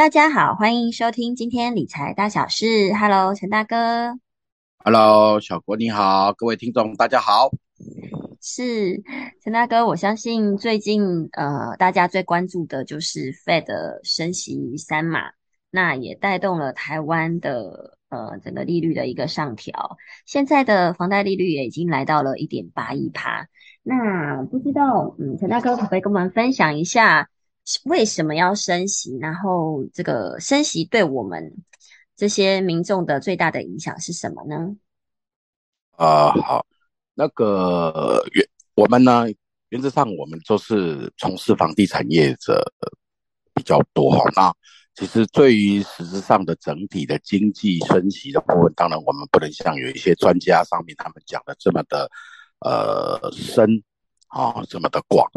大家好，欢迎收听今天理财大小事。Hello，陈大哥。Hello，小国你好，各位听众大家好。是陈大哥，我相信最近呃大家最关注的就是 Fed 升息三码，那也带动了台湾的呃整个利率的一个上调。现在的房贷利率也已经来到了一点八一趴。那不知道嗯陈大哥可不可以跟我们分享一下？为什么要升息？然后这个升息对我们这些民众的最大的影响是什么呢？啊，好，那个原我们呢，原则上我们都是从事房地产业者比较多哈。那其实对于实质上的整体的经济升息的部分，当然我们不能像有一些专家上面他们讲的这么的呃深。啊，这么的广，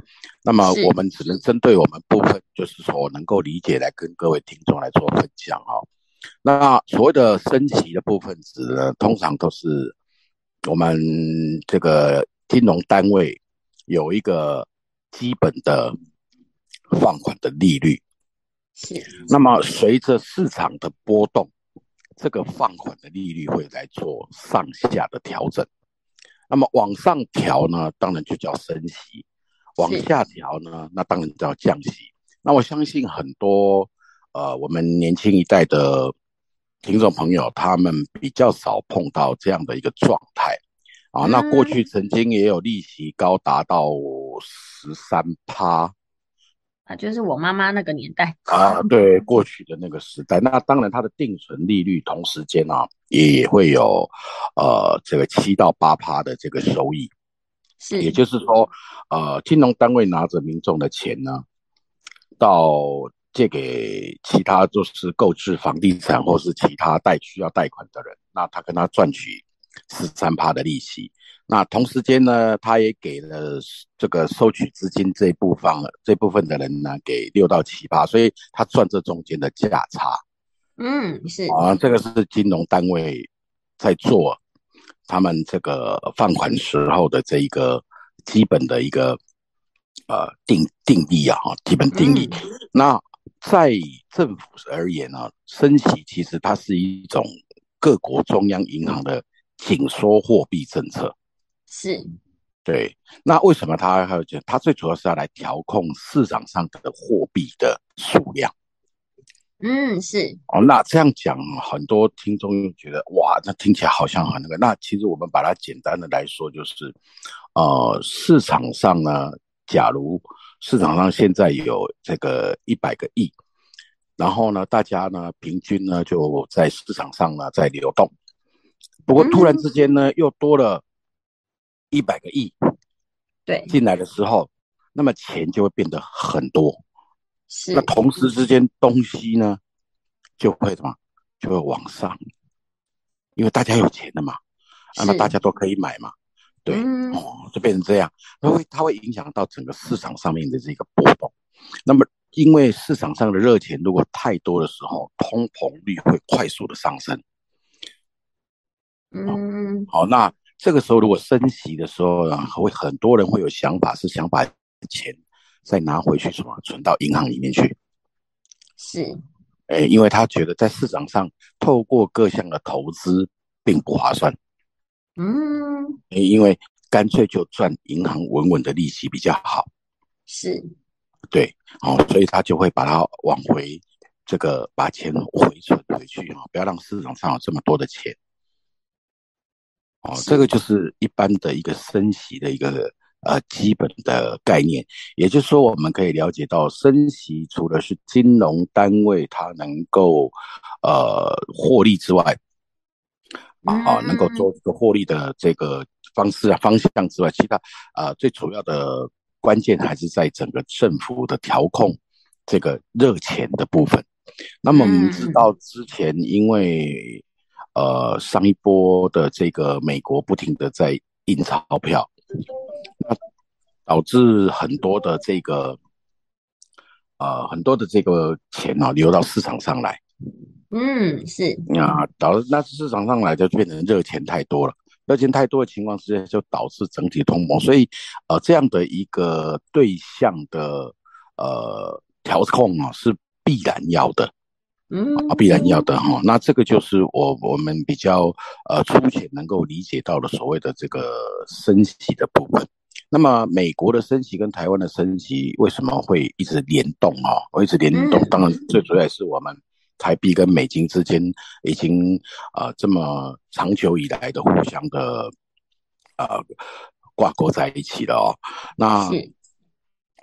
那么我们只能针对我们部分，就是说能够理解来跟各位听众来做分享啊。那所谓的升息的部分指呢，通常都是我们这个金融单位有一个基本的放款的利率，是。那么随着市场的波动，这个放款的利率会来做上下的调整。那么往上调呢，当然就叫升息；往下调呢，那当然叫降息。那我相信很多呃，我们年轻一代的听众朋友，他们比较少碰到这样的一个状态啊。那过去曾经也有利息高达到十三趴。啊，就是我妈妈那个年代。啊，对过去的那个时代，那当然它的定存利率同时间啊也会有呃这个七到八趴的这个收益，是，也就是说呃金融单位拿着民众的钱呢，到借给其他就是购置房地产或是其他贷需要贷款的人，那他跟他赚取十三趴的利息。那同时间呢，他也给了这个收取资金这一部分这部分的人呢，给六到七趴，所以他赚这中间的价差。嗯，是啊，这个是金融单位在做他们这个放款时候的这一个基本的一个呃定定义啊，基本定义。那在政府而言呢，升息其实它是一种各国中央银行的紧缩货币政策。是，对，那为什么他还有讲？他最主要是要来调控市场上的货币的数量。嗯，是。哦，那这样讲，很多听众又觉得哇，那听起来好像很那个。那其实我们把它简单的来说，就是，呃，市场上呢，假如市场上现在有这个一百个亿，然后呢，大家呢平均呢就在市场上呢在流动，不过突然之间呢又多了。一百个亿，对，进来的时候，那么钱就会变得很多，是。那同时之间东西呢，就会什么，就会往上，因为大家有钱了嘛，那么大家都可以买嘛，对，哦，就变成这样，它会它会影响到整个市场上面的这个波动。那么因为市场上的热钱如果太多的时候，通膨率会快速的上升。嗯，好，那。这个时候，如果升息的时候呢，会很多人会有想法，是想把钱再拿回去，什么存到银行里面去。是，哎，因为他觉得在市场上透过各项的投资并不划算。嗯，因为干脆就赚银行稳稳的利息比较好。是，对，哦，所以他就会把它往回这个把钱回存回去啊，不要让市场上有这么多的钱。哦，这个就是一般的一个升息的一个呃基本的概念，也就是说，我们可以了解到，升息除了是金融单位它能够呃获利之外，啊，能够做这个获利的这个方式啊方向之外，其他啊最主要的关键还是在整个政府的调控这个热钱的部分。那么我们知道之前因为呃上一波的这个美国不停的在印钞票，那导致很多的这个呃很多的这个钱啊流到市场上来。嗯，是啊，导致那市场上来就变成热钱太多了，热钱太多的情况之下，就导致整体通膨，所以呃这样的一个对象的呃调控啊是必然要的，嗯，必然要的哈。那这个就是我我们比较呃粗浅能够理解到的所谓的这个升息的部分。那么美国的升息跟台湾的升息为什么会一直联动啊？会一直联动，当然最主要是我们。台币跟美金之间已经呃这么长久以来的互相的呃挂钩在一起了哦，那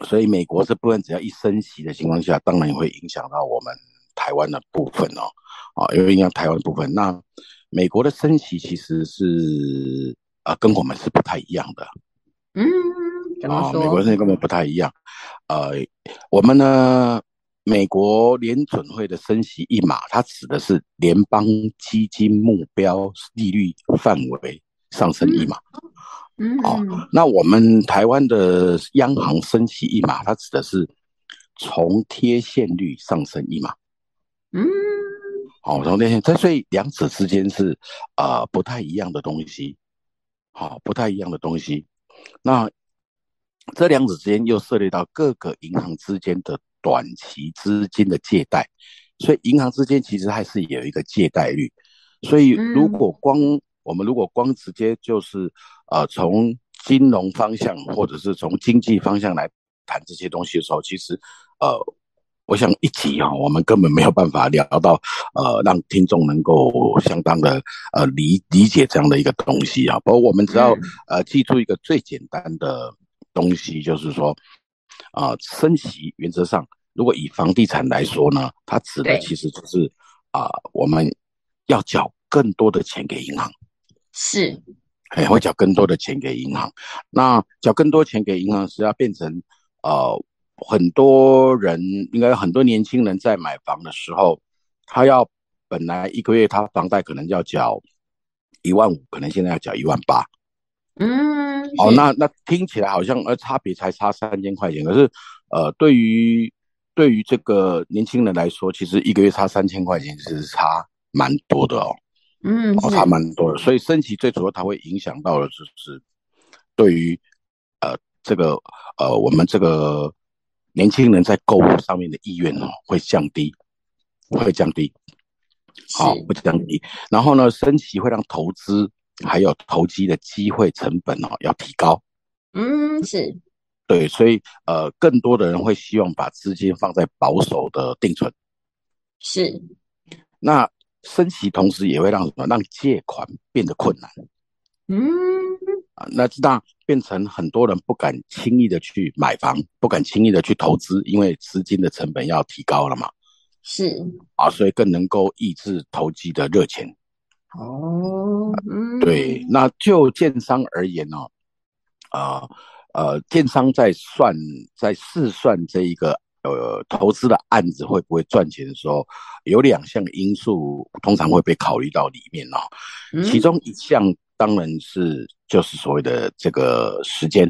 所以美国这部分只要一升息的情况下，当然也会影响到我们台湾的部分哦，啊，因为影响台湾的部分，那美国的升息其实是啊跟我们是不太一样的，嗯，啊，美国升息跟我们不太一样，呃，我们呢。美国联准会的升息一码，它指的是联邦基金目标利率范围上升一码。嗯，哦，那我们台湾的央行升息一码，它指的是从贴现率上升一码。嗯，好，从贴现，这所以两者之间是啊不太一样的东西。好，不太一样的东西。那这两者之间又涉猎到各个银行之间的。短期资金的借贷，所以银行之间其实还是有一个借贷率。所以如果光我们如果光直接就是呃从金融方向或者是从经济方向来谈这些东西的时候，其实呃我想一集啊，我们根本没有办法聊到 呃让听众能够相当的呃理理解这样的一个东西啊。不过我们只要呃记住一个最简单的东西，就是说。啊，升息原则上，如果以房地产来说呢，它指的其实就是啊，我们要缴更多的钱给银行，是，哎，会缴更多的钱给银行。那缴更多钱给银行是要变成呃，很多人应该很多年轻人在买房的时候，他要本来一个月他房贷可能要缴一万五，可能现在要缴一万八。嗯，哦，那那听起来好像呃差别才差三千块钱，可是呃对于对于这个年轻人来说，其实一个月差三千块钱是差蛮多的哦，嗯，哦差蛮多的，所以升级最主要它会影响到的就是对于呃这个呃我们这个年轻人在购物上面的意愿哦会降低，会降低，好会降低，然后呢升息会让投资。还有投机的机会成本哦，要提高。嗯，是对，所以呃，更多的人会希望把资金放在保守的定存。是，那升息同时也会让什么？让借款变得困难。嗯，啊，那让变成很多人不敢轻易的去买房，不敢轻易的去投资，因为资金的成本要提高了嘛。是啊，所以更能够抑制投机的热情。哦，对，那就建商而言呢，啊呃，建商在算在试算这一个呃投资的案子会不会赚钱的时候，有两项因素通常会被考虑到里面哦。其中一项当然是就是所谓的这个时间，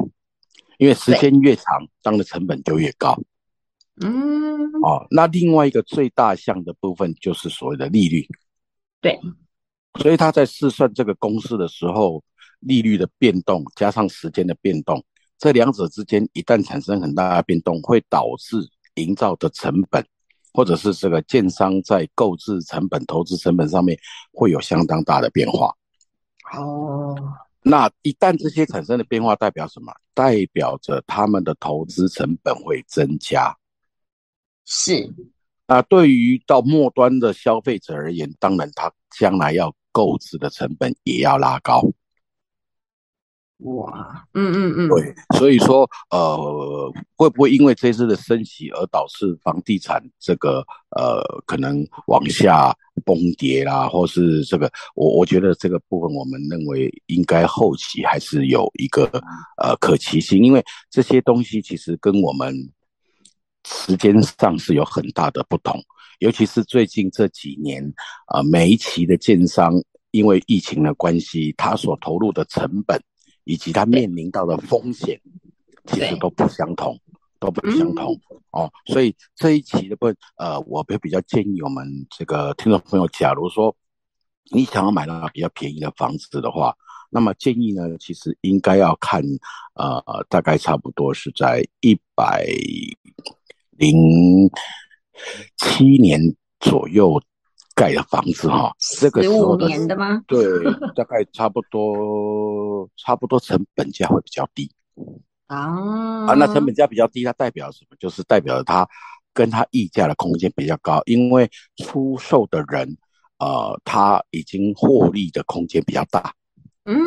因为时间越长，当的成本就越高。嗯，哦，那另外一个最大项的部分就是所谓的利率。对。所以他在试算这个公式的时候，利率的变动加上时间的变动，这两者之间一旦产生很大的变动，会导致营造的成本，或者是这个建商在购置成本、投资成本上面会有相当大的变化。哦，那一旦这些产生的变化代表什么？代表着他们的投资成本会增加。是。那对于到末端的消费者而言，当然他将来要购置的成本也要拉高，哇，嗯嗯嗯，对，所以说，呃，会不会因为这次的升息而导致房地产这个呃可能往下崩跌啦，或是这个，我我觉得这个部分，我们认为应该后期还是有一个呃可期性，因为这些东西其实跟我们时间上是有很大的不同，尤其是最近这几年啊，每一期的建商因为疫情的关系，他所投入的成本。以及他面临到的风险，其实都不相同，都不相同哦。所以这一期的不，呃，我会比较建议我们这个听众朋友，假如说你想要买到比较便宜的房子的话，那么建议呢，其实应该要看，呃，大概差不多是在一百零七年左右。盖的房子哈，这个时候的年的吗？对，大概差不多，差不多成本价会比较低啊啊，那成本价比较低，它代表什么？就是代表它跟它溢价的空间比较高，因为出售的人呃，他已经获利的空间比较大。嗯，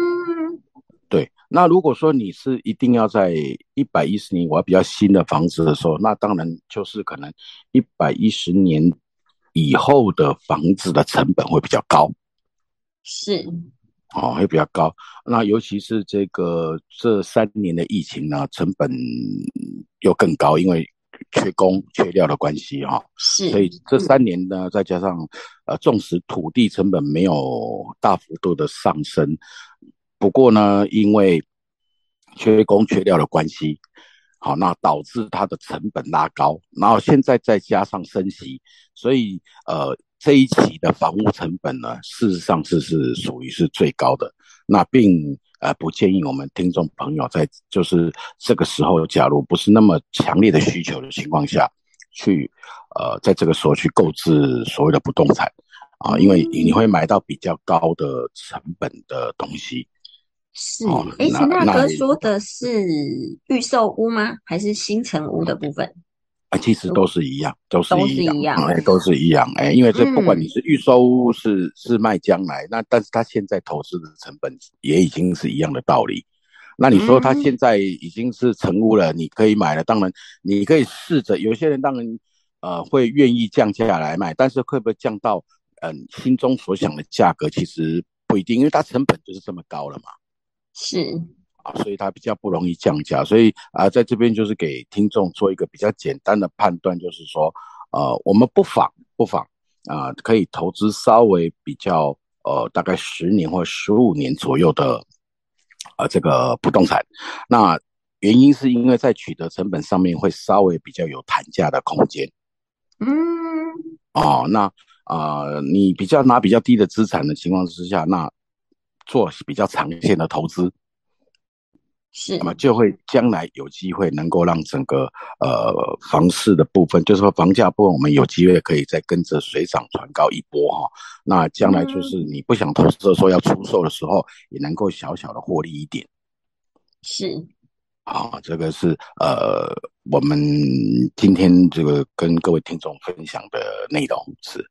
对。那如果说你是一定要在一百一十年我要比较新的房子的时候，那当然就是可能一百一十年。以后的房子的成本会比较高，是，哦，会比较高。那尤其是这个这三年的疫情呢，成本又更高，因为缺工缺料的关系哈。是，所以这三年呢，再加上呃，纵使土地成本没有大幅度的上升，不过呢，因为缺工缺料的关系。好，那导致它的成本拉高，然后现在再加上升息，所以呃这一期的房屋成本呢，事实上是是属于是最高的。那并呃不建议我们听众朋友在就是这个时候，假如不是那么强烈的需求的情况下，去呃在这个时候去购置所谓的不动产啊，因为你会买到比较高的成本的东西。是，哎，陈大哥说的是预售屋吗？还是新城屋的部分？啊，其实都是一样，都是一样，哎，都是一样，哎，因为这不管你是预售屋是是卖将来，那但是他现在投资的成本也已经是一样的道理。那你说他现在已经是成屋了，你可以买了，当然你可以试着，有些人当然呃会愿意降价来卖，但是会不会降到嗯心中所想的价格，其实不一定，因为它成本就是这么高了嘛。是啊，所以它比较不容易降价，所以啊，在这边就是给听众做一个比较简单的判断，就是说，呃，我们不妨不妨啊，可以投资稍微比较呃，大概十年或十五年左右的啊这个不动产。那原因是因为在取得成本上面会稍微比较有谈价的空间。嗯，哦，那啊，你比较拿比较低的资产的情况之下，那。做比较长线的投资，是那么就会将来有机会能够让整个呃房市的部分，就是说房价部分，我们有机会可以再跟着水涨船高一波哈。那将来就是你不想投资的时候，要出售的时候，也能够小小的获利一点。是啊，这个是呃我们今天这个跟各位听众分享的内容是。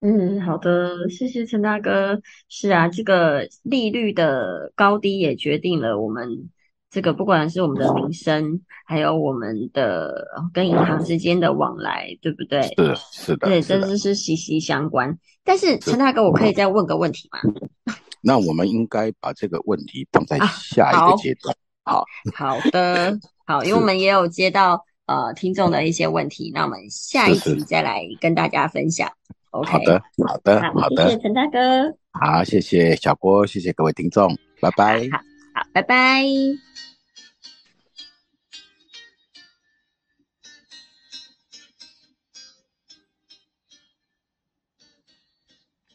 嗯，好的，谢谢陈大哥。是啊，这个利率的高低也决定了我们这个不管是我们的民生，还有我们的跟银行之间的往来，对不对？是是的，对，真的是息息相关。但是陈大哥，我可以再问个问题吗？那我们应该把这个问题放在下一个阶段。好，好的，好，因为我们也有接到呃听众的一些问题，那我们下一集再来跟大家分享。好的，好的，好的，谢谢陈大哥。好，谢谢小郭，谢谢各位听众，拜拜。好，好，拜拜。